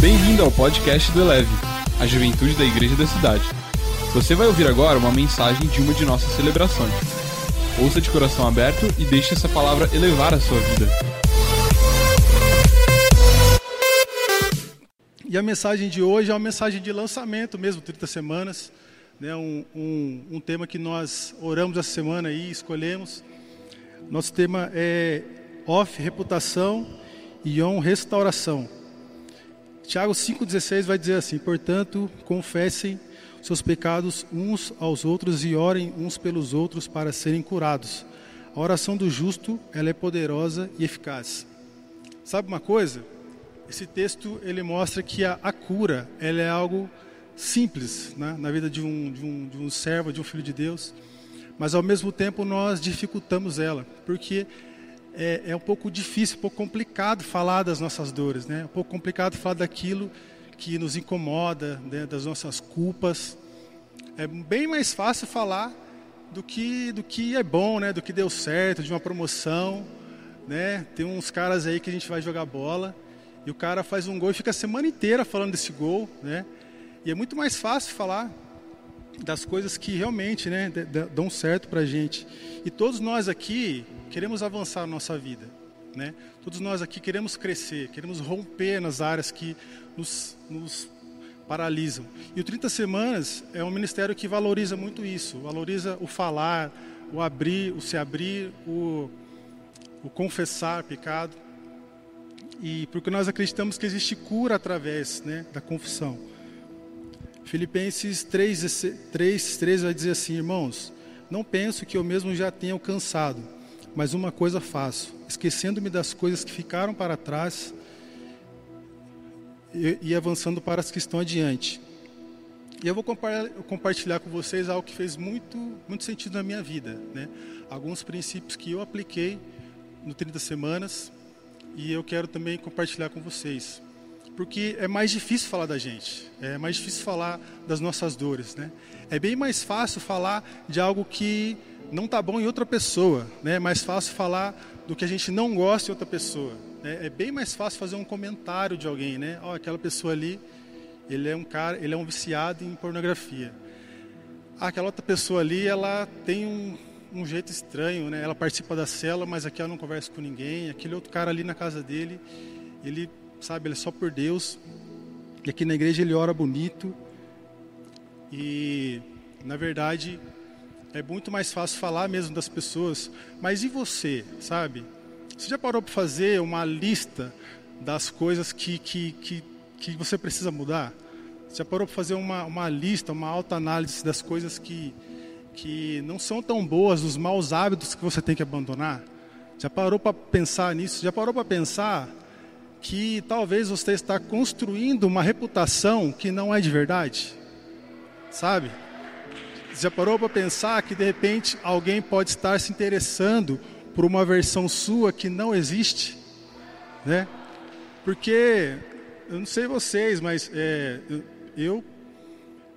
Bem-vindo ao podcast do Eleve, a juventude da igreja da cidade. Você vai ouvir agora uma mensagem de uma de nossas celebrações. Ouça de coração aberto e deixe essa palavra elevar a sua vida. E a mensagem de hoje é uma mensagem de lançamento mesmo, 30 semanas. Né, um, um, um tema que nós oramos essa semana e escolhemos. Nosso tema é off, reputação e on, restauração. Tiago 5,16 vai dizer assim: Portanto, confessem seus pecados uns aos outros e orem uns pelos outros para serem curados. A oração do justo, ela é poderosa e eficaz. Sabe uma coisa? Esse texto ele mostra que a, a cura, ela é algo simples né, na vida de um, de, um, de um servo, de um filho de Deus, mas ao mesmo tempo nós dificultamos ela, porque é, é, um pouco difícil, um pouco complicado falar das nossas dores, né? É um pouco complicado falar daquilo que nos incomoda, né? das nossas culpas. É bem mais fácil falar do que do que é bom, né? Do que deu certo, de uma promoção, né? Tem uns caras aí que a gente vai jogar bola e o cara faz um gol e fica a semana inteira falando desse gol, né? E é muito mais fácil falar das coisas que realmente né, dão certo para a gente. E todos nós aqui queremos avançar na nossa vida. Né? Todos nós aqui queremos crescer, queremos romper nas áreas que nos, nos paralisam. E o 30 Semanas é um ministério que valoriza muito isso, valoriza o falar, o abrir, o se abrir, o, o confessar pecado. E porque nós acreditamos que existe cura através né, da confissão. Filipenses 3, 3, 3 vai dizer assim, irmãos, não penso que eu mesmo já tenha alcançado, mas uma coisa faço, esquecendo-me das coisas que ficaram para trás e, e avançando para as que estão adiante. E eu vou compartilhar com vocês algo que fez muito, muito sentido na minha vida. Né? Alguns princípios que eu apliquei no 30 Semanas e eu quero também compartilhar com vocês porque é mais difícil falar da gente, é mais difícil falar das nossas dores, né? É bem mais fácil falar de algo que não está bom em outra pessoa, né? É mais fácil falar do que a gente não gosta em outra pessoa. Né? É bem mais fácil fazer um comentário de alguém, né? Oh, aquela pessoa ali, ele é um cara, ele é um viciado em pornografia. Ah, aquela outra pessoa ali, ela tem um, um jeito estranho, né? Ela participa da cela, mas aqui ela não conversa com ninguém. Aquele outro cara ali na casa dele, ele sabe? Ele é só por Deus. E aqui na igreja ele ora bonito. E, na verdade, é muito mais fácil falar mesmo das pessoas. Mas e você, sabe? Você já parou para fazer uma lista das coisas que, que, que, que você precisa mudar? Você já parou para fazer uma, uma lista, uma alta análise das coisas que, que não são tão boas, dos maus hábitos que você tem que abandonar? Já parou para pensar nisso? Já parou para pensar que talvez você está construindo uma reputação que não é de verdade? Sabe? Já parou para pensar que de repente alguém pode estar se interessando por uma versão sua que não existe? Né? Porque, eu não sei vocês, mas é, eu,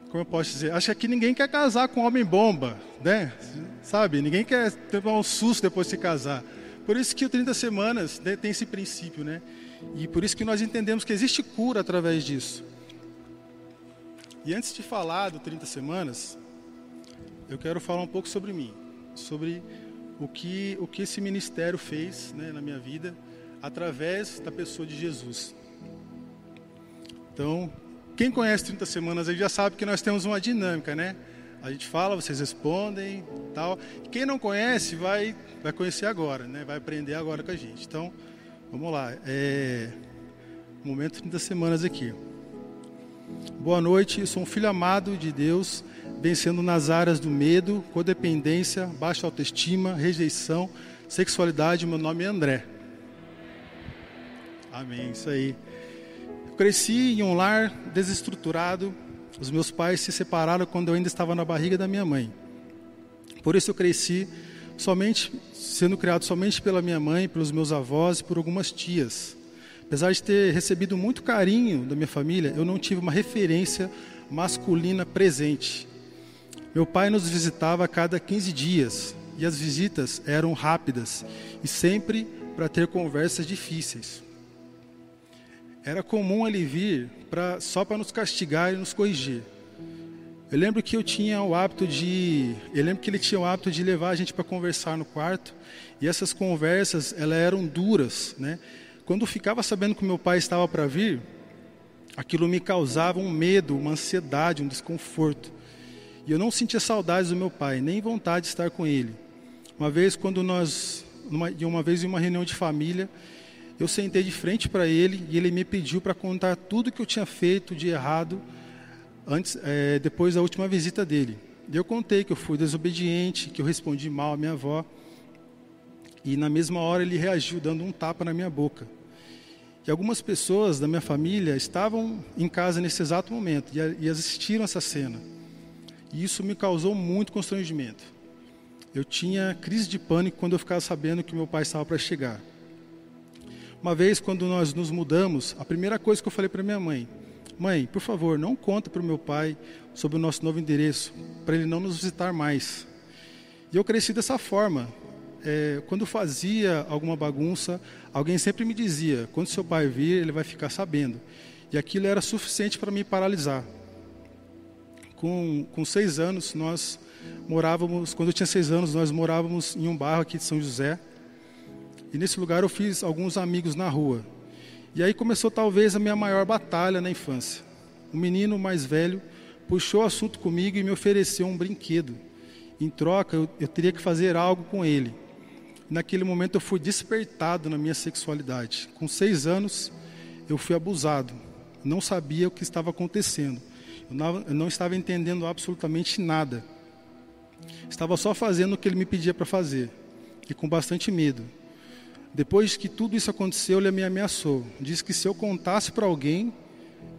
como eu posso dizer, acho que ninguém quer casar com homem bomba, né? Sabe? Ninguém quer ter um susto depois de se casar. Por isso que o 30 semanas né, tem esse princípio, né? E por isso que nós entendemos que existe cura através disso. E antes de falar do 30 semanas, eu quero falar um pouco sobre mim, sobre o que, o que esse ministério fez né, na minha vida através da pessoa de Jesus. Então, quem conhece 30 semanas aí já sabe que nós temos uma dinâmica, né? A gente fala, vocês respondem, tal. Quem não conhece vai vai conhecer agora, né? Vai aprender agora com a gente. Então, Vamos lá. É... Momento 30 semanas aqui. Boa noite, sou um filho amado de Deus, vencendo nas áreas do medo, codependência, baixa autoestima, rejeição, sexualidade. Meu nome é André. Amém, isso aí. Eu cresci em um lar desestruturado. Os meus pais se separaram quando eu ainda estava na barriga da minha mãe. Por isso eu cresci somente sendo criado somente pela minha mãe, pelos meus avós e por algumas tias. Apesar de ter recebido muito carinho da minha família, eu não tive uma referência masculina presente. Meu pai nos visitava a cada 15 dias e as visitas eram rápidas e sempre para ter conversas difíceis. era comum ele vir pra, só para nos castigar e nos corrigir. Eu lembro que eu tinha o hábito de, eu lembro que ele tinha o hábito de levar a gente para conversar no quarto, e essas conversas, elas eram duras, né? Quando eu ficava sabendo que meu pai estava para vir, aquilo me causava um medo, uma ansiedade, um desconforto. E eu não sentia saudades do meu pai, nem vontade de estar com ele. Uma vez, quando nós, uma, uma vez em uma reunião de família, eu sentei de frente para ele e ele me pediu para contar tudo que eu tinha feito de errado antes, é, depois da última visita dele. E eu contei que eu fui desobediente, que eu respondi mal à minha avó. E na mesma hora ele reagiu dando um tapa na minha boca. E algumas pessoas da minha família estavam em casa nesse exato momento e assistiram essa cena. E isso me causou muito constrangimento. Eu tinha crise de pânico quando eu ficava sabendo que meu pai estava para chegar. Uma vez, quando nós nos mudamos, a primeira coisa que eu falei para minha mãe: Mãe, por favor, não conta para o meu pai sobre o nosso novo endereço, para ele não nos visitar mais. E eu cresci dessa forma. É, quando fazia alguma bagunça, alguém sempre me dizia: quando seu pai vir, ele vai ficar sabendo. E aquilo era suficiente para me paralisar. Com, com seis anos, nós morávamos, quando eu tinha seis anos, nós morávamos em um bairro aqui de São José. E nesse lugar eu fiz alguns amigos na rua. E aí começou talvez a minha maior batalha na infância. Um menino mais velho puxou o assunto comigo e me ofereceu um brinquedo. Em troca, eu, eu teria que fazer algo com ele. Naquele momento eu fui despertado na minha sexualidade. Com seis anos, eu fui abusado. Não sabia o que estava acontecendo. Eu não, eu não estava entendendo absolutamente nada. Estava só fazendo o que ele me pedia para fazer. E com bastante medo. Depois que tudo isso aconteceu, ele me ameaçou. Disse que se eu contasse para alguém,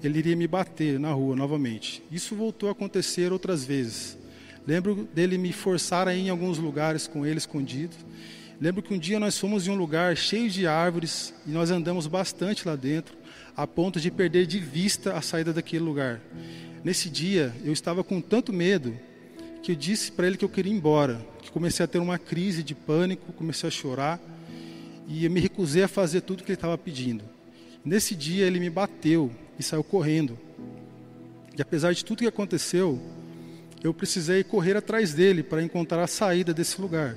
ele iria me bater na rua novamente. Isso voltou a acontecer outras vezes. Lembro dele me forçar a ir em alguns lugares com ele escondido. Lembro que um dia nós fomos em um lugar cheio de árvores e nós andamos bastante lá dentro, a ponto de perder de vista a saída daquele lugar. Nesse dia, eu estava com tanto medo que eu disse para ele que eu queria ir embora, que comecei a ter uma crise de pânico, comecei a chorar e eu me recusei a fazer tudo que ele estava pedindo. Nesse dia ele me bateu e saiu correndo. E apesar de tudo que aconteceu, eu precisei correr atrás dele para encontrar a saída desse lugar.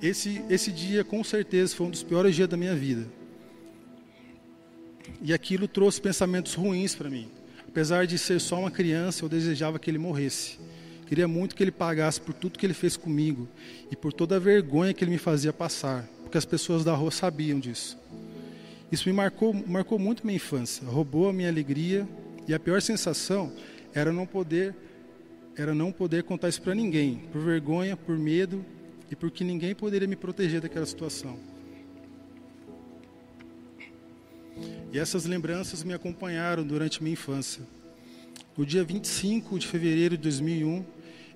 Esse, esse dia, com certeza, foi um dos piores dias da minha vida. E aquilo trouxe pensamentos ruins para mim. Apesar de ser só uma criança, eu desejava que ele morresse. Queria muito que ele pagasse por tudo que ele fez comigo e por toda a vergonha que ele me fazia passar porque as pessoas da rua sabiam disso. Isso me marcou, marcou muito minha infância, roubou a minha alegria e a pior sensação era não poder era não poder contar isso para ninguém, por vergonha, por medo e porque ninguém poderia me proteger daquela situação. E essas lembranças me acompanharam durante minha infância. No dia 25 de fevereiro de 2001,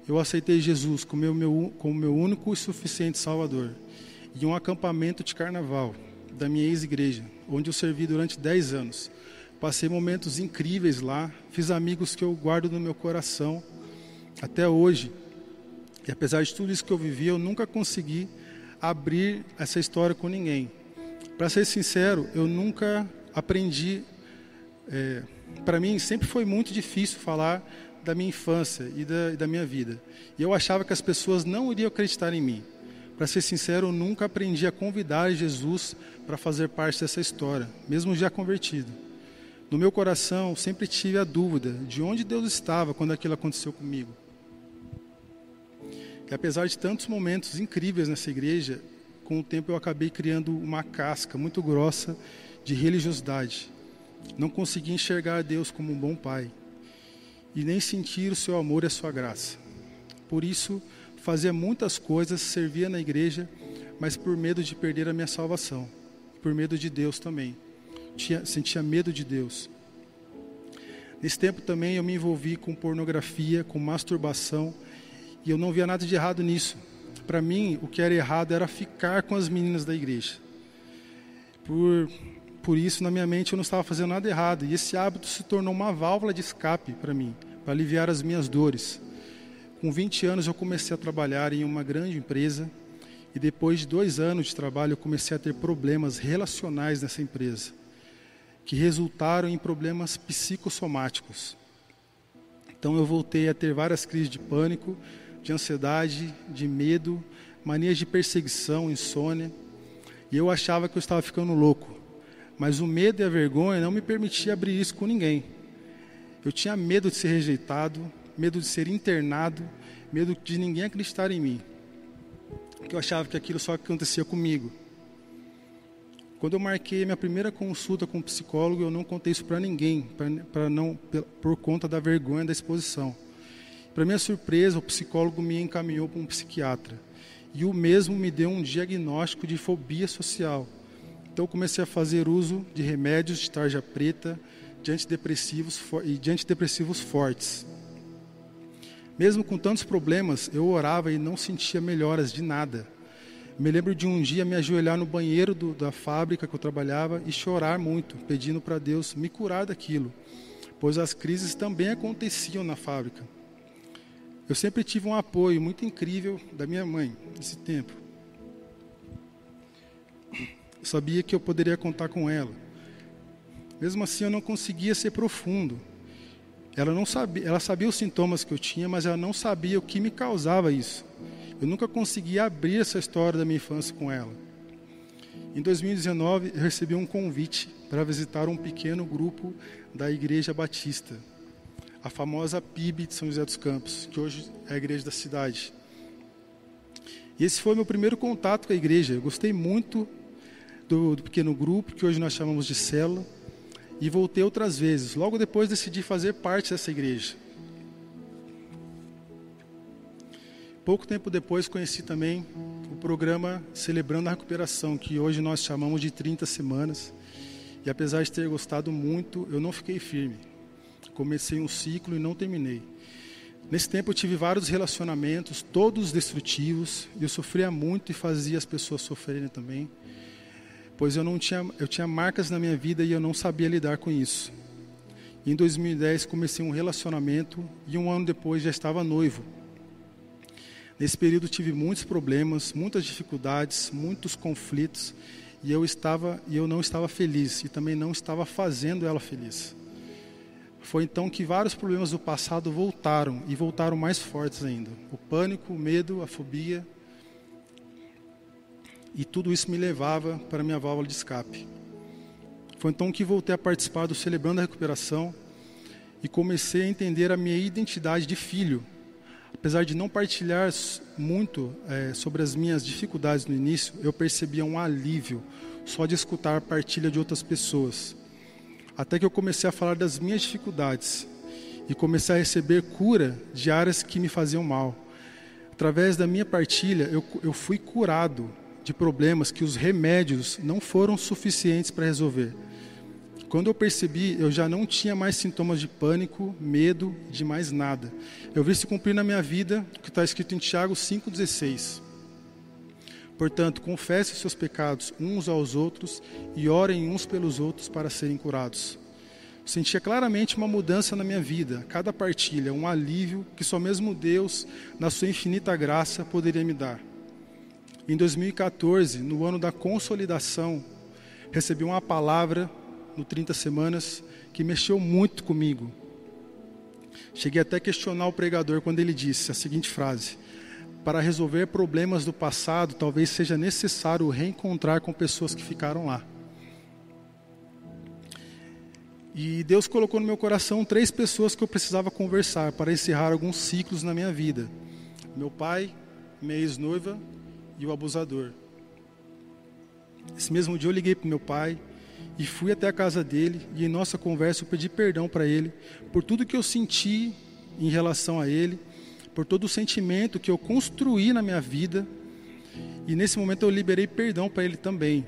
eu aceitei Jesus como meu, como meu único e suficiente Salvador em um acampamento de carnaval da minha ex-igreja, onde eu servi durante 10 anos. Passei momentos incríveis lá, fiz amigos que eu guardo no meu coração até hoje. E apesar de tudo isso que eu vivi, eu nunca consegui abrir essa história com ninguém. Para ser sincero, eu nunca aprendi. É, Para mim, sempre foi muito difícil falar da minha infância e da, e da minha vida. E eu achava que as pessoas não iriam acreditar em mim. Para ser sincero, eu nunca aprendi a convidar Jesus para fazer parte dessa história, mesmo já convertido. No meu coração, sempre tive a dúvida de onde Deus estava quando aquilo aconteceu comigo. E apesar de tantos momentos incríveis nessa igreja, com o tempo eu acabei criando uma casca muito grossa de religiosidade. Não consegui enxergar Deus como um bom pai e nem sentir o seu amor e a sua graça. Por isso, fazia muitas coisas, servia na igreja, mas por medo de perder a minha salvação, por medo de Deus também. Tinha, sentia medo de Deus. Nesse tempo também eu me envolvi com pornografia, com masturbação, e eu não via nada de errado nisso. Para mim, o que era errado era ficar com as meninas da igreja. Por, por isso, na minha mente, eu não estava fazendo nada errado. E esse hábito se tornou uma válvula de escape para mim, para aliviar as minhas dores. Com 20 anos eu comecei a trabalhar em uma grande empresa e depois de dois anos de trabalho eu comecei a ter problemas relacionais nessa empresa, que resultaram em problemas psicossomáticos. Então eu voltei a ter várias crises de pânico, de ansiedade, de medo, manias de perseguição, insônia. E eu achava que eu estava ficando louco. Mas o medo e a vergonha não me permitia abrir isso com ninguém. Eu tinha medo de ser rejeitado, medo de ser internado, medo de ninguém acreditar em mim. Porque eu achava que aquilo só acontecia comigo. Quando eu marquei minha primeira consulta com o psicólogo, eu não contei isso para ninguém, para não por conta da vergonha da exposição. Para minha surpresa, o psicólogo me encaminhou para um psiquiatra. E o mesmo me deu um diagnóstico de fobia social. Então eu comecei a fazer uso de remédios de tarja preta, de antidepressivos e de antidepressivos fortes. Mesmo com tantos problemas, eu orava e não sentia melhoras de nada. Me lembro de um dia me ajoelhar no banheiro do, da fábrica que eu trabalhava e chorar muito, pedindo para Deus me curar daquilo, pois as crises também aconteciam na fábrica. Eu sempre tive um apoio muito incrível da minha mãe nesse tempo. Sabia que eu poderia contar com ela. Mesmo assim, eu não conseguia ser profundo. Ela não sabia, ela sabia os sintomas que eu tinha, mas ela não sabia o que me causava isso. Eu nunca consegui abrir essa história da minha infância com ela. Em 2019, eu recebi um convite para visitar um pequeno grupo da Igreja Batista, a famosa PIB de São José dos Campos, que hoje é a igreja da cidade. E esse foi meu primeiro contato com a igreja. Eu gostei muito do, do pequeno grupo, que hoje nós chamamos de célula, e voltei outras vezes. Logo depois decidi fazer parte dessa igreja. Pouco tempo depois conheci também o programa Celebrando a Recuperação, que hoje nós chamamos de 30 semanas. E apesar de ter gostado muito, eu não fiquei firme. Comecei um ciclo e não terminei. Nesse tempo eu tive vários relacionamentos, todos destrutivos, e eu sofria muito e fazia as pessoas sofrerem também, pois eu não tinha eu tinha marcas na minha vida e eu não sabia lidar com isso. Em 2010 comecei um relacionamento e um ano depois já estava noivo. Nesse período tive muitos problemas, muitas dificuldades, muitos conflitos, e eu estava e eu não estava feliz e também não estava fazendo ela feliz. Foi então que vários problemas do passado voltaram e voltaram mais fortes ainda. O pânico, o medo, a fobia. E tudo isso me levava para minha válvula de escape. Foi então que voltei a participar do Celebrando a Recuperação e comecei a entender a minha identidade de filho apesar de não partilhar muito é, sobre as minhas dificuldades no início, eu percebia um alívio só de escutar a partilha de outras pessoas. Até que eu comecei a falar das minhas dificuldades e comecei a receber cura de áreas que me faziam mal. Através da minha partilha, eu, eu fui curado de problemas que os remédios não foram suficientes para resolver. Quando eu percebi, eu já não tinha mais sintomas de pânico, medo, de mais nada. Eu vi se cumprir na minha vida o que está escrito em Tiago 5,16. Portanto, confesse os seus pecados uns aos outros e orem uns pelos outros para serem curados. sentia claramente uma mudança na minha vida, cada partilha, um alívio que só mesmo Deus, na sua infinita graça, poderia me dar. Em 2014, no ano da consolidação, recebi uma palavra no 30 Semanas que mexeu muito comigo. Cheguei até a questionar o pregador quando ele disse a seguinte frase: Para resolver problemas do passado, talvez seja necessário reencontrar com pessoas que ficaram lá. E Deus colocou no meu coração três pessoas que eu precisava conversar para encerrar alguns ciclos na minha vida: meu pai, minha ex-noiva e o abusador. Esse mesmo dia eu liguei para meu pai e fui até a casa dele e em nossa conversa eu pedi perdão para ele por tudo que eu senti em relação a ele, por todo o sentimento que eu construí na minha vida. E nesse momento eu liberei perdão para ele também.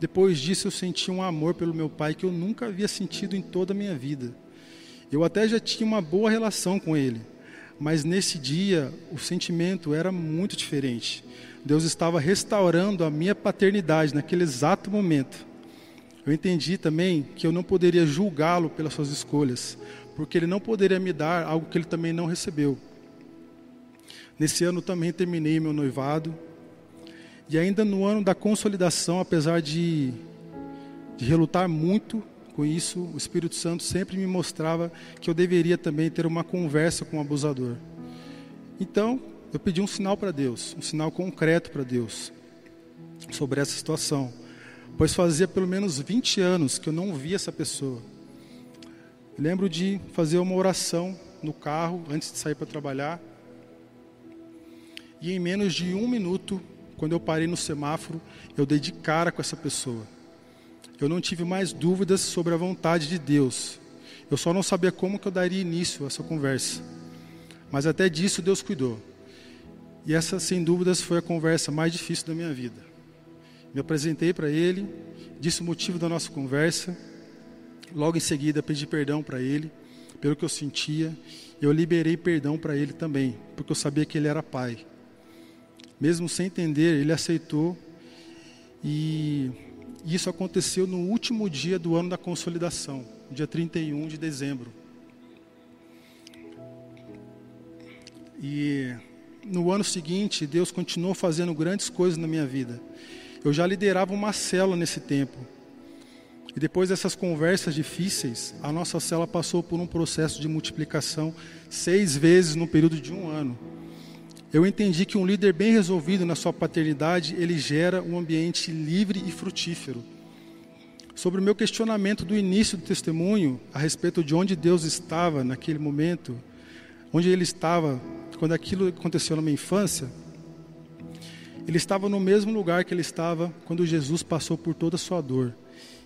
Depois disso eu senti um amor pelo meu pai que eu nunca havia sentido em toda a minha vida. Eu até já tinha uma boa relação com ele, mas nesse dia o sentimento era muito diferente. Deus estava restaurando a minha paternidade naquele exato momento. Eu entendi também que eu não poderia julgá-lo pelas suas escolhas, porque ele não poderia me dar algo que ele também não recebeu. Nesse ano também terminei meu noivado, e ainda no ano da consolidação, apesar de, de relutar muito com isso, o Espírito Santo sempre me mostrava que eu deveria também ter uma conversa com o abusador. Então, eu pedi um sinal para Deus, um sinal concreto para Deus sobre essa situação, pois fazia pelo menos 20 anos que eu não via essa pessoa. lembro de fazer uma oração no carro antes de sair para trabalhar, e em menos de um minuto, quando eu parei no semáforo, eu dei de cara com essa pessoa. Eu não tive mais dúvidas sobre a vontade de Deus. Eu só não sabia como que eu daria início a essa conversa. Mas até disso Deus cuidou. E essa, sem dúvidas, foi a conversa mais difícil da minha vida. Me apresentei para ele, disse o motivo da nossa conversa. Logo em seguida, pedi perdão para ele pelo que eu sentia. Eu liberei perdão para ele também, porque eu sabia que ele era pai. Mesmo sem entender, ele aceitou. E isso aconteceu no último dia do ano da consolidação, dia 31 de dezembro. E no ano seguinte, Deus continuou fazendo grandes coisas na minha vida. Eu já liderava uma célula nesse tempo. E depois dessas conversas difíceis, a nossa célula passou por um processo de multiplicação seis vezes no período de um ano. Eu entendi que um líder bem resolvido na sua paternidade, ele gera um ambiente livre e frutífero. Sobre o meu questionamento do início do testemunho, a respeito de onde Deus estava naquele momento, onde ele estava quando aquilo aconteceu na minha infância, ele estava no mesmo lugar que ele estava quando Jesus passou por toda a sua dor.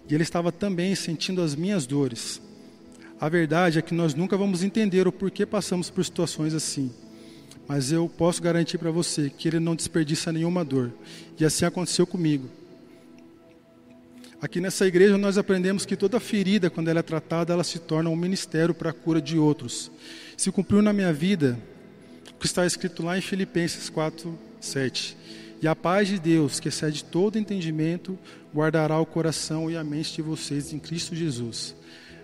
E ele estava também sentindo as minhas dores. A verdade é que nós nunca vamos entender o porquê passamos por situações assim. Mas eu posso garantir para você que ele não desperdiça nenhuma dor. E assim aconteceu comigo. Aqui nessa igreja nós aprendemos que toda ferida, quando ela é tratada, ela se torna um ministério para a cura de outros. Se cumpriu na minha vida o que está escrito lá em Filipenses 4, 7. E a paz de Deus, que excede todo entendimento, guardará o coração e a mente de vocês em Cristo Jesus.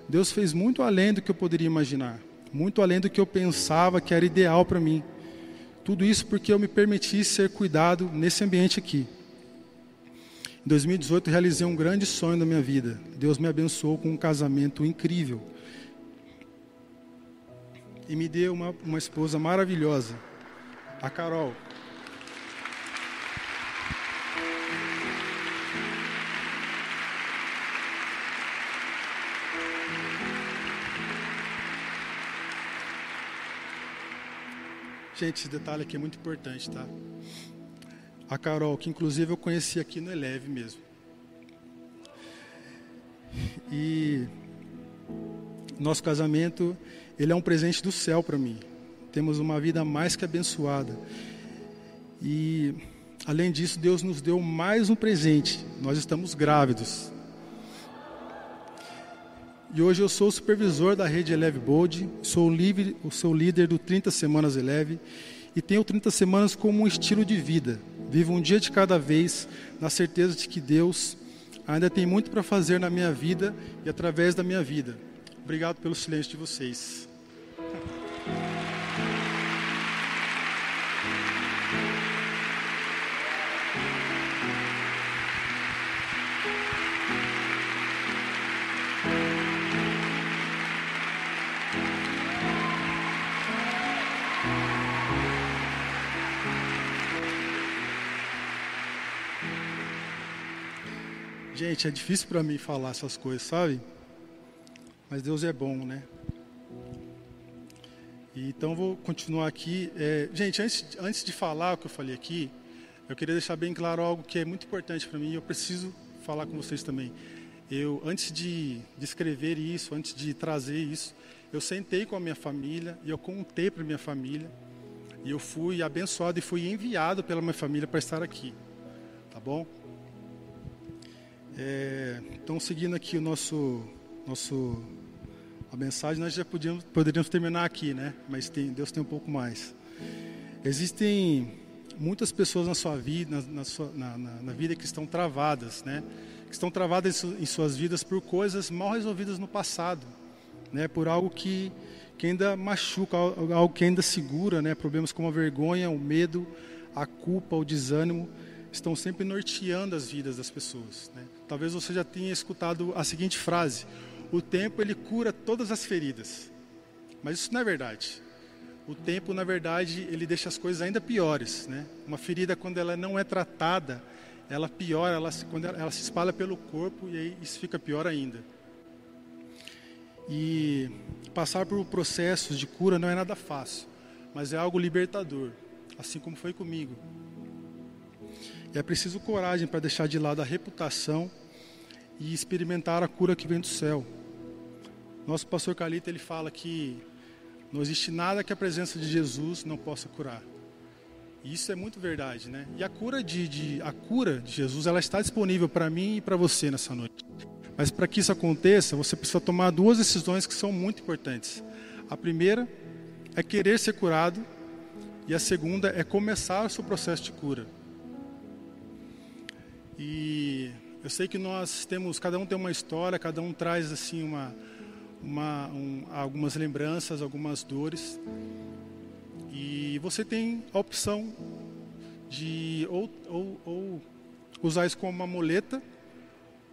Deus fez muito além do que eu poderia imaginar, muito além do que eu pensava que era ideal para mim. Tudo isso porque eu me permiti ser cuidado nesse ambiente aqui. Em 2018 realizei um grande sonho da minha vida. Deus me abençoou com um casamento incrível e me deu uma, uma esposa maravilhosa, a Carol. Gente, esse detalhe aqui é muito importante, tá? A Carol, que inclusive eu conheci aqui no Eleve mesmo. E nosso casamento ele é um presente do céu para mim. Temos uma vida mais que abençoada. E, além disso, Deus nos deu mais um presente. Nós estamos grávidos. E hoje eu sou o supervisor da rede Eleve Bold, sou o, livre, o seu líder do 30 Semanas Eleve e tenho 30 semanas como um estilo de vida. Vivo um dia de cada vez, na certeza de que Deus ainda tem muito para fazer na minha vida e através da minha vida. Obrigado pelo silêncio de vocês. Gente, é difícil para mim falar essas coisas, sabe? Mas Deus é bom, né? E, então vou continuar aqui. É, gente, antes, antes de falar o que eu falei aqui, eu queria deixar bem claro algo que é muito importante para mim e eu preciso falar com vocês também. Eu, antes de, de escrever isso, antes de trazer isso, eu sentei com a minha família e eu contei para minha família. E eu fui abençoado e fui enviado pela minha família para estar aqui. Tá bom? É, então, seguindo aqui o nosso, nosso a mensagem nós já podíamos, poderíamos terminar aqui, né? Mas tem, Deus tem um pouco mais. Existem muitas pessoas na sua vida, na, na, sua, na, na vida que estão travadas, né? Que estão travadas em suas vidas por coisas mal resolvidas no passado, né? Por algo que, que ainda machuca, algo que ainda segura, né? Problemas como a vergonha, o medo, a culpa, o desânimo estão sempre norteando as vidas das pessoas. Né? Talvez você já tenha escutado a seguinte frase: o tempo ele cura todas as feridas. Mas isso não é verdade. O tempo, na verdade, ele deixa as coisas ainda piores, né? Uma ferida quando ela não é tratada, ela piora, ela se, quando ela, ela se espalha pelo corpo e aí isso fica pior ainda. E passar por processos de cura não é nada fácil, mas é algo libertador, assim como foi comigo. E é preciso coragem para deixar de lado a reputação e experimentar a cura que vem do céu. Nosso pastor Calita ele fala que não existe nada que a presença de Jesus não possa curar. E isso é muito verdade, né? E a cura de, de a cura de Jesus ela está disponível para mim e para você nessa noite. Mas para que isso aconteça, você precisa tomar duas decisões que são muito importantes. A primeira é querer ser curado e a segunda é começar o seu processo de cura. E eu sei que nós temos, cada um tem uma história, cada um traz assim uma, uma um, algumas lembranças, algumas dores. E você tem a opção de ou, ou, ou usar isso como uma muleta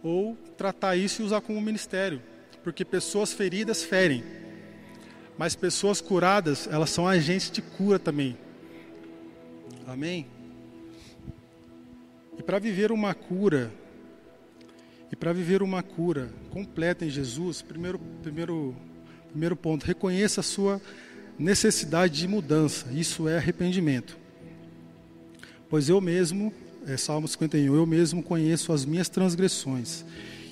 ou tratar isso e usar como ministério, porque pessoas feridas ferem, mas pessoas curadas, elas são agentes de cura também. Amém? E para viver uma cura, e para viver uma cura completa em Jesus, primeiro, primeiro, primeiro ponto, reconheça a sua necessidade de mudança, isso é arrependimento. Pois eu mesmo é, Salmo 51, eu mesmo conheço as minhas transgressões,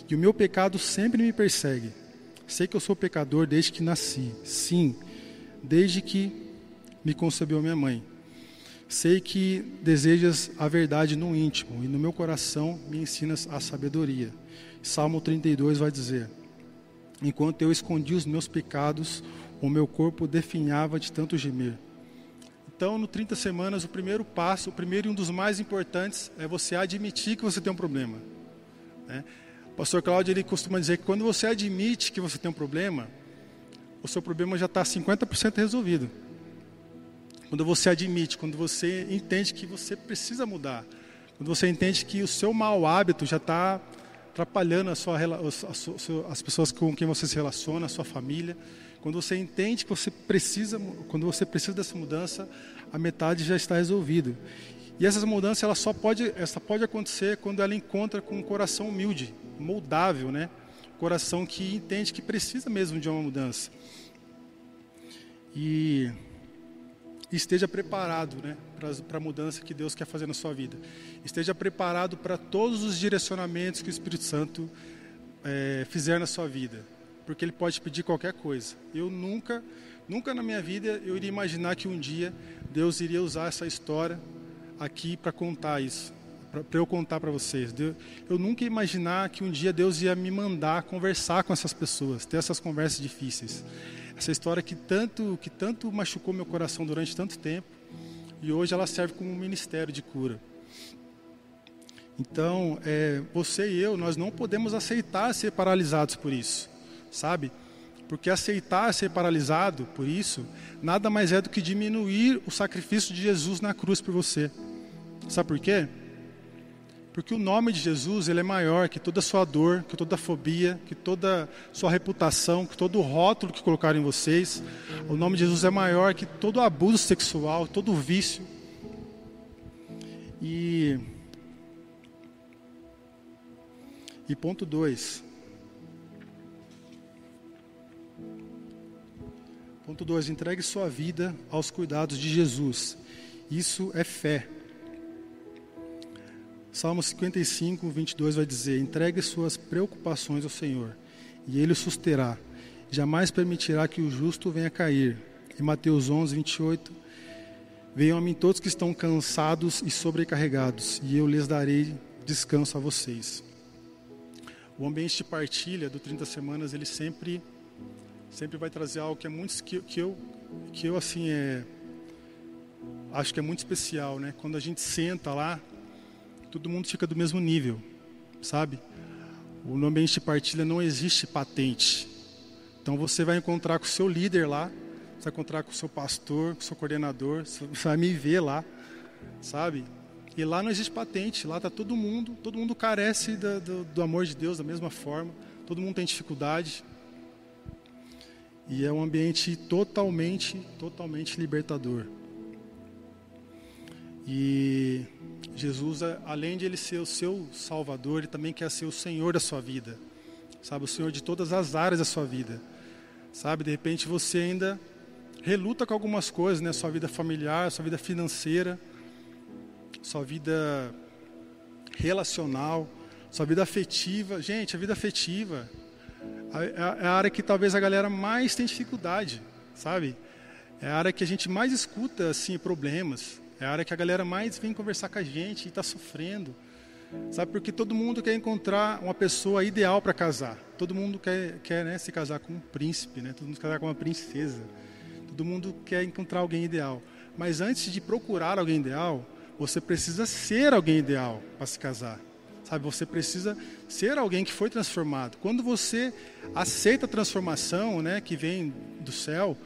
e o meu pecado sempre me persegue. Sei que eu sou pecador desde que nasci, sim, desde que me concebeu minha mãe. Sei que desejas a verdade no íntimo, e no meu coração me ensinas a sabedoria. Salmo 32 vai dizer: Enquanto eu escondi os meus pecados, o meu corpo definhava de tanto gemer. Então, no 30 semanas, o primeiro passo, o primeiro e um dos mais importantes, é você admitir que você tem um problema. Né? O pastor Cláudio ele costuma dizer que quando você admite que você tem um problema, o seu problema já está 50% resolvido. Quando você admite, quando você entende que você precisa mudar, quando você entende que o seu mau hábito já está atrapalhando a sua, as pessoas com quem você se relaciona, a sua família, quando você entende que você precisa, quando você precisa dessa mudança, a metade já está resolvida. E essas mudanças, ela só pode, essa pode acontecer quando ela encontra com um coração humilde, moldável, né? Coração que entende que precisa mesmo de uma mudança. E esteja preparado, né, para a mudança que Deus quer fazer na sua vida. Esteja preparado para todos os direcionamentos que o Espírito Santo é, fizer na sua vida porque ele pode pedir qualquer coisa. Eu nunca, nunca na minha vida eu iria imaginar que um dia Deus iria usar essa história aqui para contar isso, para eu contar para vocês. Eu nunca ia imaginar que um dia Deus ia me mandar conversar com essas pessoas, ter essas conversas difíceis. Essa história que tanto, que tanto machucou meu coração durante tanto tempo e hoje ela serve como um ministério de cura. Então, é, você e eu, nós não podemos aceitar ser paralisados por isso sabe? Porque aceitar ser paralisado por isso, nada mais é do que diminuir o sacrifício de Jesus na cruz por você. Sabe por quê? Porque o nome de Jesus ele é maior que toda sua dor, que toda a fobia, que toda a sua reputação, que todo o rótulo que colocaram em vocês. O nome de Jesus é maior que todo abuso sexual, todo vício. E, e ponto 2. Ponto 2. Entregue sua vida aos cuidados de Jesus. Isso é fé. Salmo 55, 22 vai dizer: Entregue suas preocupações ao Senhor, e Ele o susterá. Jamais permitirá que o justo venha cair. Em Mateus 11, 28, Venham a mim todos que estão cansados e sobrecarregados, e eu lhes darei descanso a vocês. O ambiente de partilha do 30 Semanas, ele sempre sempre vai trazer algo que é muito que, que eu que eu assim é acho que é muito especial, né? Quando a gente senta lá, todo mundo fica do mesmo nível, sabe? O ambiente de partilha não existe patente. Então você vai encontrar com o seu líder lá, você vai encontrar com o seu pastor, com o seu coordenador, você vai me ver lá, sabe? E lá não existe patente, lá está todo mundo, todo mundo carece do, do, do amor de Deus da mesma forma, todo mundo tem dificuldade, E é um ambiente totalmente, totalmente libertador. E Jesus, além de ele ser o seu Salvador, ele também quer ser o Senhor da sua vida. Sabe, o Senhor de todas as áreas da sua vida. Sabe, de repente você ainda reluta com algumas coisas, né? Sua vida familiar, sua vida financeira, sua vida relacional, sua vida afetiva. Gente, a vida afetiva é a área que talvez a galera mais tem dificuldade, sabe? É a área que a gente mais escuta assim problemas. É a área que a galera mais vem conversar com a gente e está sofrendo. Sabe, porque todo mundo quer encontrar uma pessoa ideal para casar. Todo mundo quer, quer né, se casar com um príncipe, né? todo mundo quer casar com uma princesa. Todo mundo quer encontrar alguém ideal. Mas antes de procurar alguém ideal, você precisa ser alguém ideal para se casar. Sabe, você precisa ser alguém que foi transformado. Quando você aceita a transformação, né, que vem do céu,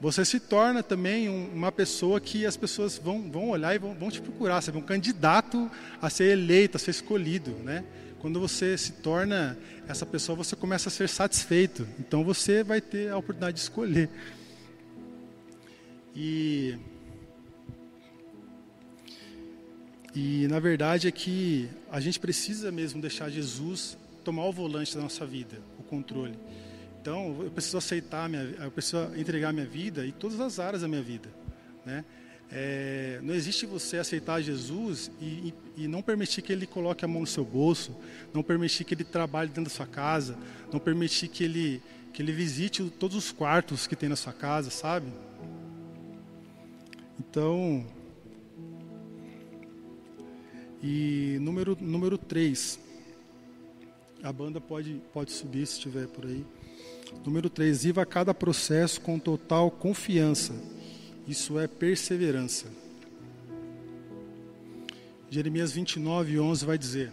você se torna também uma pessoa que as pessoas vão, vão olhar e vão, vão te procurar, sabe? um candidato a ser eleito, a ser escolhido, né? Quando você se torna essa pessoa, você começa a ser satisfeito. Então você vai ter a oportunidade de escolher. E E na verdade é que a gente precisa mesmo deixar Jesus tomar o volante da nossa vida, o controle. Então eu preciso aceitar, minha, eu preciso entregar minha vida e todas as áreas da minha vida, né? É, não existe você aceitar Jesus e, e, não permitir que ele coloque a mão no seu bolso, não permitir que ele trabalhe dentro da sua casa, não permitir que ele, que ele visite todos os quartos que tem na sua casa, sabe? Então, e número, número 3. A banda pode, pode subir se estiver por aí. Número 3. Viva cada processo com total confiança. Isso é perseverança. Jeremias 29, 11 vai dizer: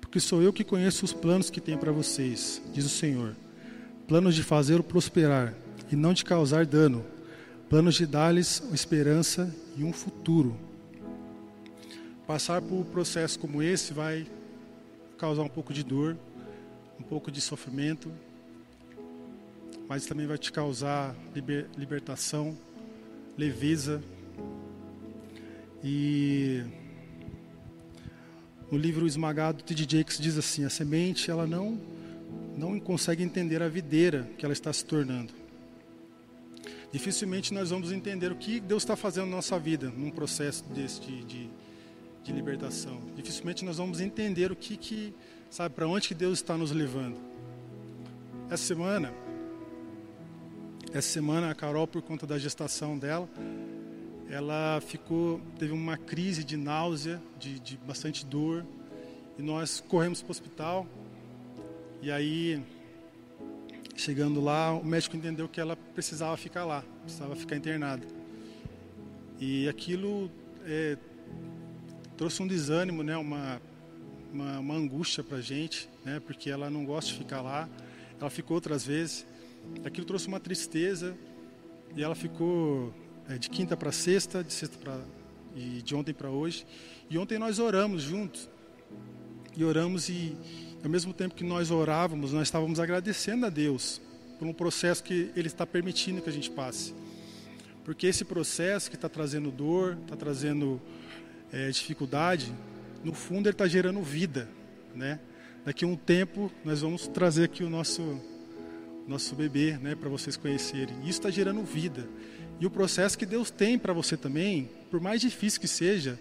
Porque sou eu que conheço os planos que tenho para vocês, diz o Senhor. Planos de fazê-lo prosperar e não de causar dano. Planos de dar-lhes esperança e um futuro. Passar por um processo como esse vai causar um pouco de dor, um pouco de sofrimento, mas também vai te causar liber, libertação, leveza. E no livro Esmagado, T.D. Jakes diz assim: a semente ela não não consegue entender a videira que ela está se tornando. Dificilmente nós vamos entender o que Deus está fazendo na nossa vida num processo desse de, de de libertação. Dificilmente nós vamos entender o que, que sabe, para onde que Deus está nos levando. Essa semana, essa semana a Carol, por conta da gestação dela, ela ficou, teve uma crise de náusea, de, de bastante dor, e nós corremos para o hospital. E aí, chegando lá, o médico entendeu que ela precisava ficar lá, precisava ficar internada. E aquilo é, trouxe um desânimo, né, uma, uma, uma angústia para a gente, né, porque ela não gosta de ficar lá. Ela ficou outras vezes. Aquilo trouxe uma tristeza e ela ficou é, de quinta para sexta, de sexta para e de ontem para hoje. E ontem nós oramos juntos. E oramos e ao mesmo tempo que nós orávamos, nós estávamos agradecendo a Deus por um processo que Ele está permitindo que a gente passe. Porque esse processo que está trazendo dor, está trazendo é, dificuldade, no fundo ele está gerando vida, né? Daqui a um tempo nós vamos trazer aqui o nosso nosso bebê, né, para vocês conhecerem. Isso está gerando vida. E o processo que Deus tem para você também, por mais difícil que seja,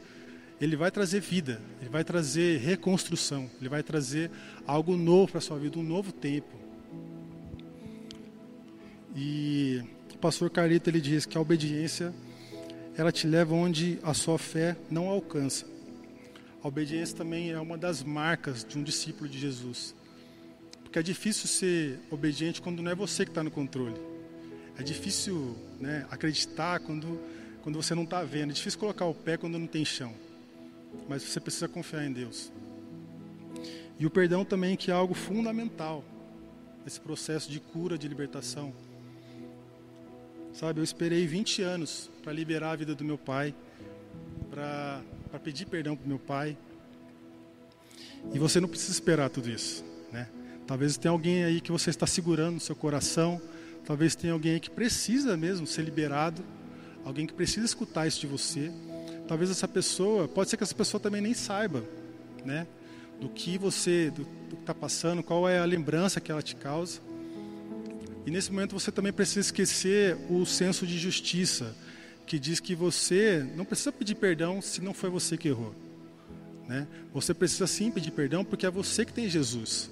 ele vai trazer vida, ele vai trazer reconstrução, ele vai trazer algo novo para sua vida, um novo tempo. E o pastor Carito ele diz que a obediência ela te leva onde a sua fé não alcança. A obediência também é uma das marcas de um discípulo de Jesus. Porque é difícil ser obediente quando não é você que está no controle. É difícil né, acreditar quando, quando você não está vendo. É difícil colocar o pé quando não tem chão. Mas você precisa confiar em Deus. E o perdão também que é algo fundamental nesse processo de cura, de libertação. Sabe, eu esperei 20 anos para liberar a vida do meu pai, para pedir perdão para meu pai. E você não precisa esperar tudo isso, né? Talvez tenha alguém aí que você está segurando no seu coração, Talvez tenha alguém que precisa mesmo ser liberado, alguém que precisa escutar isso de você. Talvez essa pessoa, pode ser que essa pessoa também nem saiba, né? Do que você, do, do que está passando, qual é a lembrança que ela te causa. E nesse momento você também precisa esquecer o senso de justiça, que diz que você não precisa pedir perdão se não foi você que errou. Né? Você precisa sim pedir perdão porque é você que tem Jesus.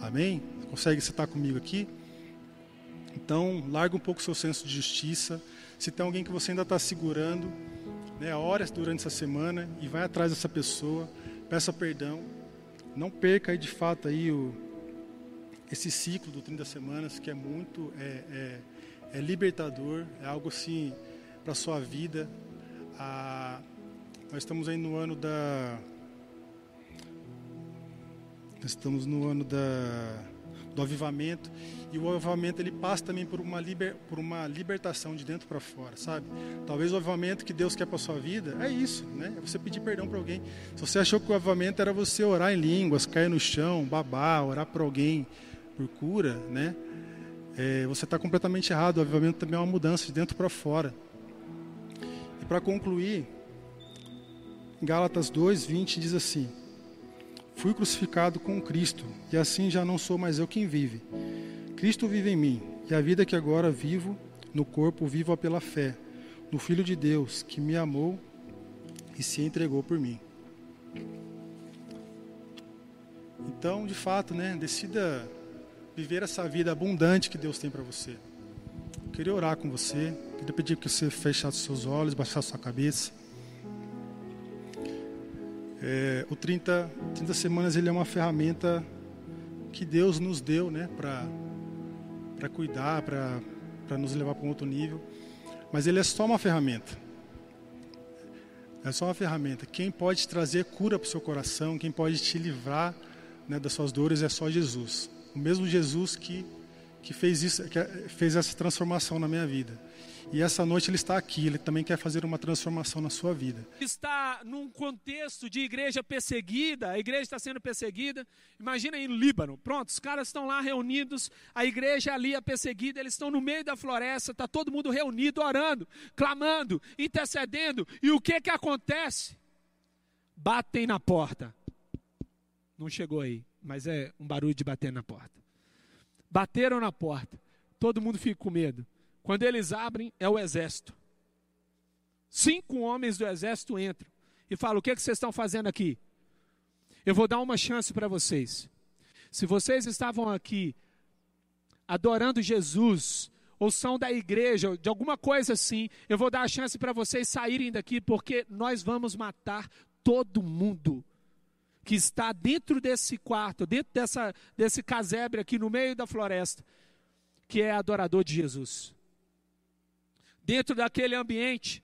Amém? Consegue citar comigo aqui? Então, larga um pouco o seu senso de justiça. Se tem alguém que você ainda está segurando, né, horas durante essa semana, e vai atrás dessa pessoa, peça perdão. Não perca aí de fato aí o, esse ciclo do 30 semanas, que é muito é, é, é libertador, é algo assim para a sua vida. Ah, nós estamos aí no ano da nós estamos no ano da, do avivamento e o avivamento ele passa também por uma, liber, por uma libertação de dentro para fora, sabe? Talvez o avivamento que Deus quer para sua vida é isso, né? É você pedir perdão para alguém. Se você achou que o avivamento era você orar em línguas, cair no chão, babar, orar para alguém por cura, né? É, você está completamente errado. O avivamento também é uma mudança de dentro para fora. E para concluir, Gálatas 2, 20 diz assim: Fui crucificado com Cristo, e assim já não sou mais eu quem vive. Cristo vive em mim, e a vida que agora vivo no corpo, vivo-a pela fé, no Filho de Deus, que me amou e se entregou por mim. Então, de fato, né, decida viver essa vida abundante que Deus tem para você. Eu queria orar com você, queria pedir que você fechasse seus olhos, baixasse sua cabeça. É, o 30, 30 semanas ele é uma ferramenta que Deus nos deu, né, para cuidar, para nos levar para um outro nível. Mas ele é só uma ferramenta. É só uma ferramenta. Quem pode trazer cura para o seu coração, quem pode te livrar né, das suas dores é só Jesus. O mesmo Jesus que, que, fez, isso, que fez essa transformação na minha vida. E essa noite ele está aqui, ele também quer fazer uma transformação na sua vida. Está num contexto de igreja perseguida, a igreja está sendo perseguida. Imagina aí no Líbano, pronto, os caras estão lá reunidos, a igreja ali é perseguida, eles estão no meio da floresta, está todo mundo reunido, orando, clamando, intercedendo. E o que que acontece? Batem na porta. Não chegou aí, mas é um barulho de bater na porta. Bateram na porta, todo mundo fica com medo. Quando eles abrem, é o exército. Cinco homens do exército entram e falam: O que, é que vocês estão fazendo aqui? Eu vou dar uma chance para vocês. Se vocês estavam aqui adorando Jesus, ou são da igreja, de alguma coisa assim, eu vou dar a chance para vocês saírem daqui, porque nós vamos matar todo mundo que está dentro desse quarto, dentro dessa, desse casebre aqui no meio da floresta, que é adorador de Jesus. Dentro daquele ambiente,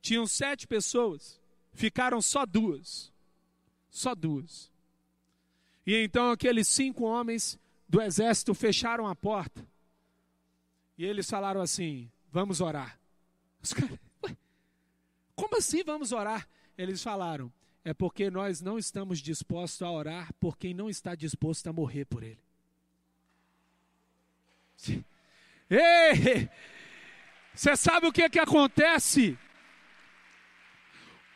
tinham sete pessoas, ficaram só duas. Só duas. E então aqueles cinco homens do exército fecharam a porta. E eles falaram assim: Vamos orar. Os caras, como assim vamos orar? Eles falaram: É porque nós não estamos dispostos a orar por quem não está disposto a morrer por ele. Ei! Você sabe o que, que acontece?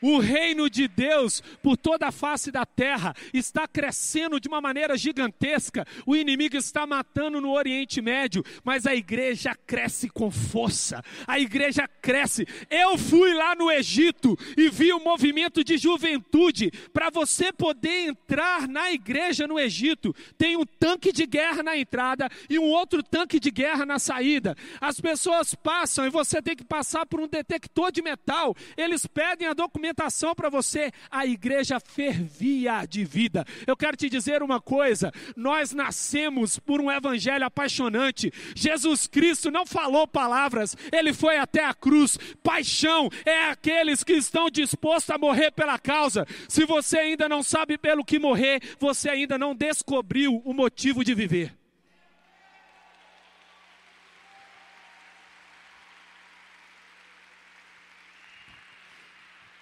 O reino de Deus por toda a face da terra está crescendo de uma maneira gigantesca. O inimigo está matando no Oriente Médio, mas a igreja cresce com força. A igreja cresce. Eu fui lá no Egito e vi o movimento de juventude. Para você poder entrar na igreja no Egito, tem um tanque de guerra na entrada e um outro tanque de guerra na saída. As pessoas passam e você tem que passar por um detector de metal. Eles pedem a documentação alimentação para você, a igreja fervia de vida. Eu quero te dizer uma coisa: nós nascemos por um evangelho apaixonante. Jesus Cristo não falou palavras, ele foi até a cruz. Paixão é aqueles que estão dispostos a morrer pela causa. Se você ainda não sabe pelo que morrer, você ainda não descobriu o motivo de viver.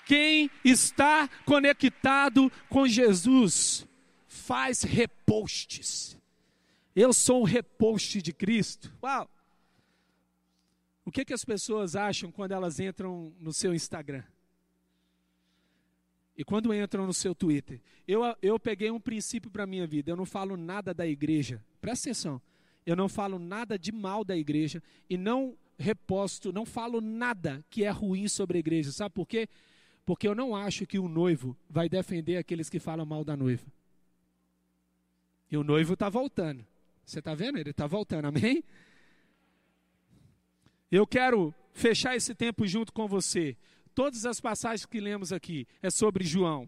Quem está conectado com Jesus faz repostes. Eu sou um reposte de Cristo. Uau! O que, que as pessoas acham quando elas entram no seu Instagram? E quando entram no seu Twitter? Eu, eu peguei um princípio para a minha vida. Eu não falo nada da igreja. Presta atenção. Eu não falo nada de mal da igreja e não reposto, não falo nada que é ruim sobre a igreja. Sabe por quê? Porque eu não acho que o noivo vai defender aqueles que falam mal da noiva. E o noivo está voltando. Você está vendo? Ele está voltando, amém? Eu quero fechar esse tempo junto com você. Todas as passagens que lemos aqui é sobre João.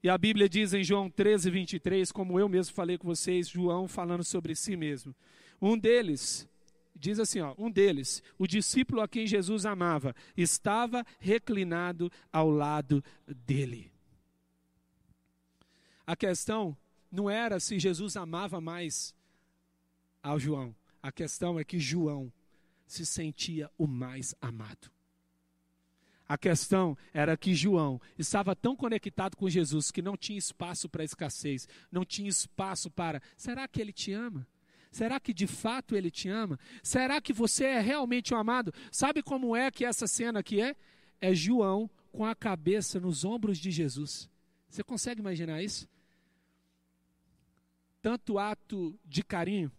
E a Bíblia diz em João 13, 23, como eu mesmo falei com vocês, João falando sobre si mesmo. Um deles, diz assim, ó, um deles, o discípulo a quem Jesus amava, estava reclinado ao lado dele. A questão não era se Jesus amava mais ao João. A questão é que João se sentia o mais amado. A questão era que João estava tão conectado com Jesus que não tinha espaço para escassez, não tinha espaço para. Será que ele te ama? Será que de fato ele te ama? Será que você é realmente o um amado? Sabe como é que essa cena aqui é? É João com a cabeça nos ombros de Jesus. Você consegue imaginar isso? Tanto ato de carinho.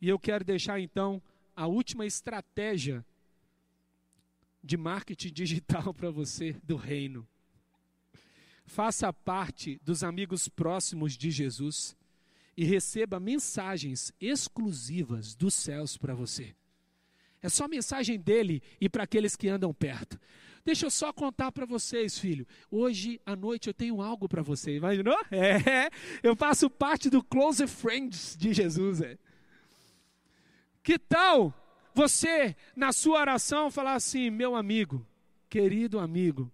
E eu quero deixar então a última estratégia de marketing digital para você do reino. Faça parte dos amigos próximos de Jesus e receba mensagens exclusivas dos céus para você. É só mensagem dele e para aqueles que andam perto. Deixa eu só contar para vocês, filho. Hoje à noite eu tenho algo para você. Imaginou? É, eu faço parte do Close Friends de Jesus. É. Que tal você, na sua oração, falar assim: meu amigo, querido amigo,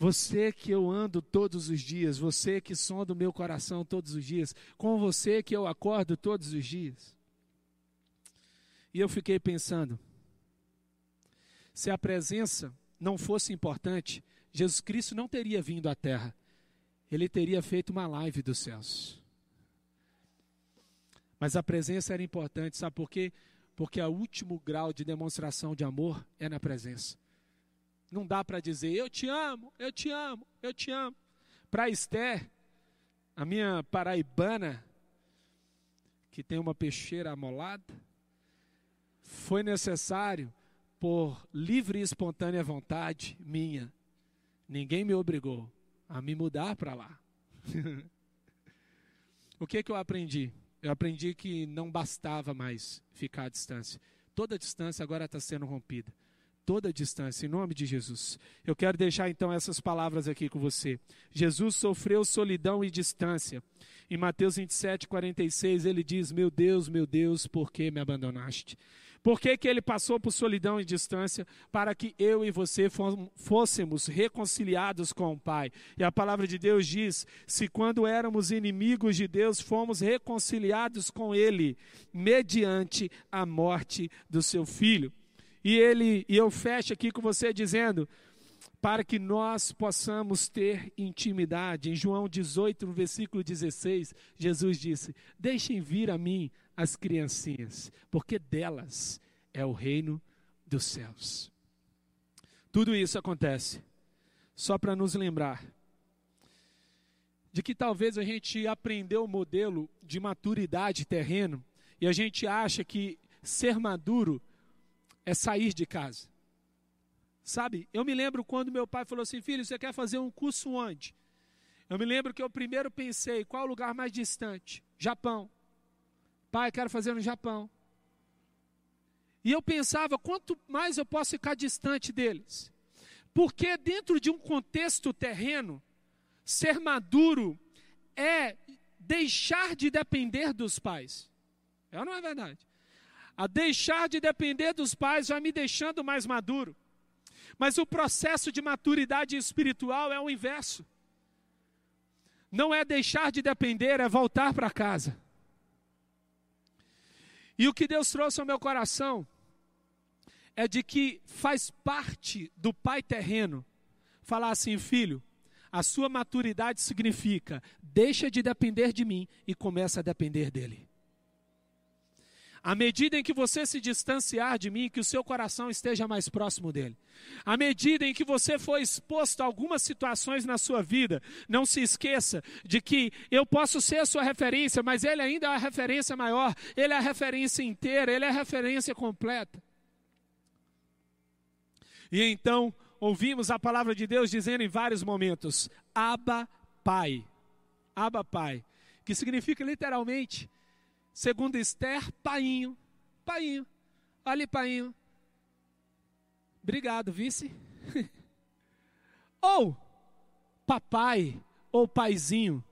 você que eu ando todos os dias, você que sonda o meu coração todos os dias, com você que eu acordo todos os dias. E eu fiquei pensando, se a presença não fosse importante, Jesus Cristo não teria vindo à terra. Ele teria feito uma live dos céus. Mas a presença era importante, sabe por quê? Porque o último grau de demonstração de amor é na presença. Não dá para dizer, eu te amo, eu te amo, eu te amo. Para Esther, a minha paraibana, que tem uma peixeira amolada, foi necessário, por livre e espontânea vontade minha, ninguém me obrigou a me mudar para lá. o que, que eu aprendi? Eu aprendi que não bastava mais ficar à distância. Toda a distância agora está sendo rompida toda a distância, em nome de Jesus. Eu quero deixar então essas palavras aqui com você. Jesus sofreu solidão e distância. Em Mateus 27, 46, ele diz: Meu Deus, meu Deus, por que me abandonaste? Por que, que ele passou por solidão e distância? Para que eu e você fôssemos reconciliados com o Pai. E a palavra de Deus diz: se quando éramos inimigos de Deus, fomos reconciliados com Ele, mediante a morte do seu Filho. E ele e eu fecho aqui com você dizendo para que nós possamos ter intimidade. Em João 18, no versículo 16, Jesus disse: Deixem vir a mim as criancinhas, porque delas é o reino dos céus. Tudo isso acontece só para nos lembrar de que talvez a gente aprendeu o modelo de maturidade terreno e a gente acha que ser maduro é sair de casa. Sabe, eu me lembro quando meu pai falou assim: filho, você quer fazer um curso onde? Eu me lembro que eu primeiro pensei: qual o lugar mais distante? Japão. Pai, quero fazer no Japão. E eu pensava: quanto mais eu posso ficar distante deles? Porque dentro de um contexto terreno, ser maduro é deixar de depender dos pais. É ou não é verdade? A deixar de depender dos pais vai me deixando mais maduro. Mas o processo de maturidade espiritual é o inverso. Não é deixar de depender, é voltar para casa. E o que Deus trouxe ao meu coração é de que faz parte do pai terreno falar assim, filho, a sua maturidade significa deixa de depender de mim e começa a depender dele. À medida em que você se distanciar de mim, que o seu coração esteja mais próximo dele. À medida em que você for exposto a algumas situações na sua vida, não se esqueça de que eu posso ser a sua referência, mas ele ainda é a referência maior, ele é a referência inteira, ele é a referência completa. E então, ouvimos a palavra de Deus dizendo em vários momentos: Abba, Pai. Abba, Pai. Que significa literalmente Segundo Esther, painho. Painho. Olha, painho. Obrigado, vice. ou papai ou paizinho.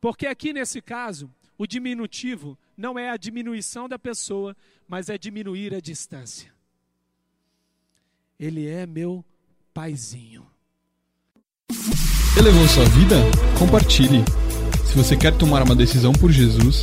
Porque aqui nesse caso, o diminutivo não é a diminuição da pessoa, mas é diminuir a distância. Ele é meu paizinho. Elevou sua vida? Compartilhe. Se você quer tomar uma decisão por Jesus,